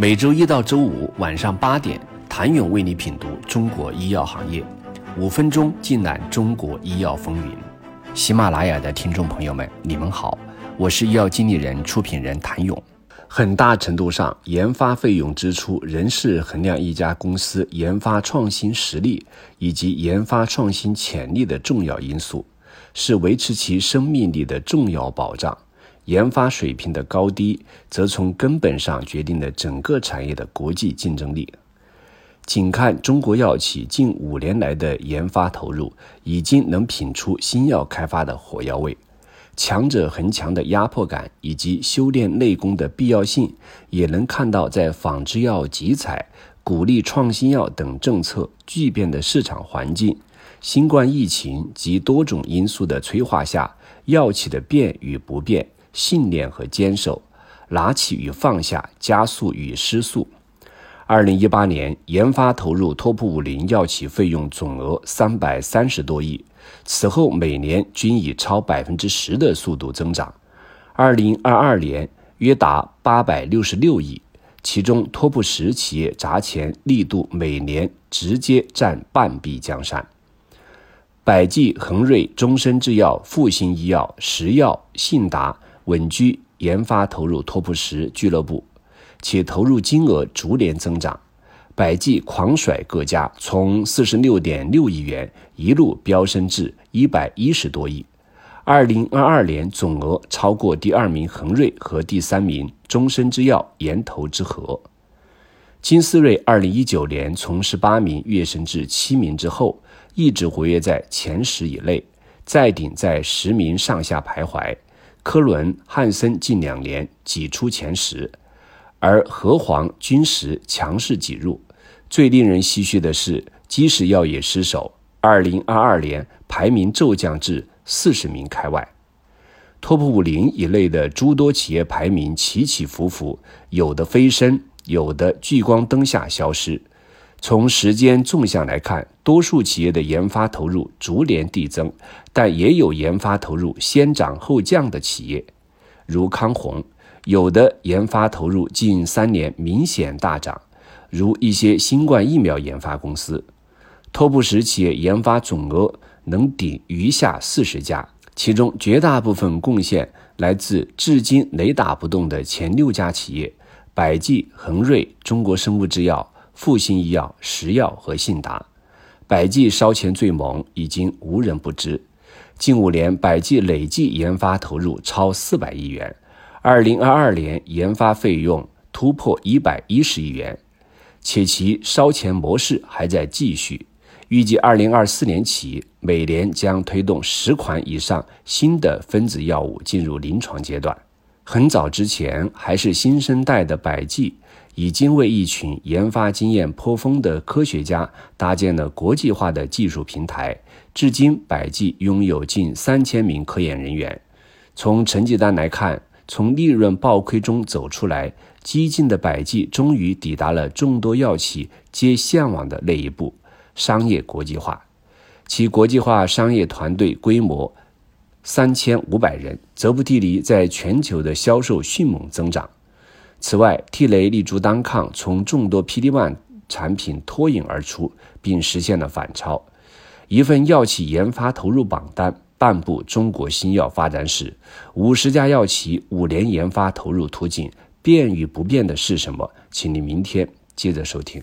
每周一到周五晚上八点，谭勇为你品读中国医药行业，五分钟尽览中国医药风云。喜马拉雅的听众朋友们，你们好，我是医药经理人、出品人谭勇。很大程度上，研发费用支出仍是衡量一家公司研发创新实力以及研发创新潜力的重要因素，是维持其生命力的重要保障。研发水平的高低，则从根本上决定了整个产业的国际竞争力。仅看中国药企近五年来的研发投入，已经能品出新药开发的火药味。强者恒强的压迫感以及修炼内功的必要性，也能看到在仿制药集采、鼓励创新药等政策巨变的市场环境、新冠疫情及多种因素的催化下，药企的变与不变。信念和坚守，拿起与放下，加速与失速。二零一八年研发投入 TOP 五零药企费用总额三百三十多亿，此后每年均以超百分之十的速度增长。二零二二年约达八百六十六亿，其中 TOP 十企业砸钱力度每年直接占半壁江山。百济、恒瑞、终身制药、复星医药、石药、信达。稳居研发投入 TOP 十俱乐部，且投入金额逐年增长。百济狂甩各家，从四十六点六亿元一路飙升至一百一十多亿。二零二二年总额超过第二名恒瑞和第三名终身制药研投之和。金思瑞二零一九年从十八名跃升至七名之后，一直活跃在前十以内，再顶在十名上下徘徊。科伦、汉森近两年挤出前十，而和黄、君实强势挤入。最令人唏嘘的是，基石药业失守，二零二二年排名骤降至四十名开外。TOP 五零一类的诸多企业排名起起伏伏，有的飞升，有的聚光灯下消失。从时间纵向来看，多数企业的研发投入逐年递增，但也有研发投入先涨后降的企业，如康弘；有的研发投入近三年明显大涨，如一些新冠疫苗研发公司。TOP 十企业研发总额能顶余下四十家，其中绝大部分贡献来自至今雷打不动的前六家企业：百济、恒瑞、中国生物制药。复星医药、石药和信达，百济烧钱最猛，已经无人不知。近五年，百济累计研发投入超四百亿元，二零二二年研发费用突破一百一十亿元，且其烧钱模式还在继续。预计二零二四年起，每年将推动十款以上新的分子药物进入临床阶段。很早之前，还是新生代的百济。已经为一群研发经验颇丰的科学家搭建了国际化的技术平台。至今，百济拥有近三千名科研人员。从成绩单来看，从利润暴亏中走出来，激进的百济终于抵达了众多药企皆向往的那一步——商业国际化。其国际化商业团队规模三千五百人，泽布替尼在全球的销售迅猛增长。此外，替雷立足单抗，从众多 PD-1 产品脱颖而出，并实现了反超。一份药企研发投入榜单，半部中国新药发展史，五十家药企五年研发投入图景，变与不变的是什么？请您明天接着收听。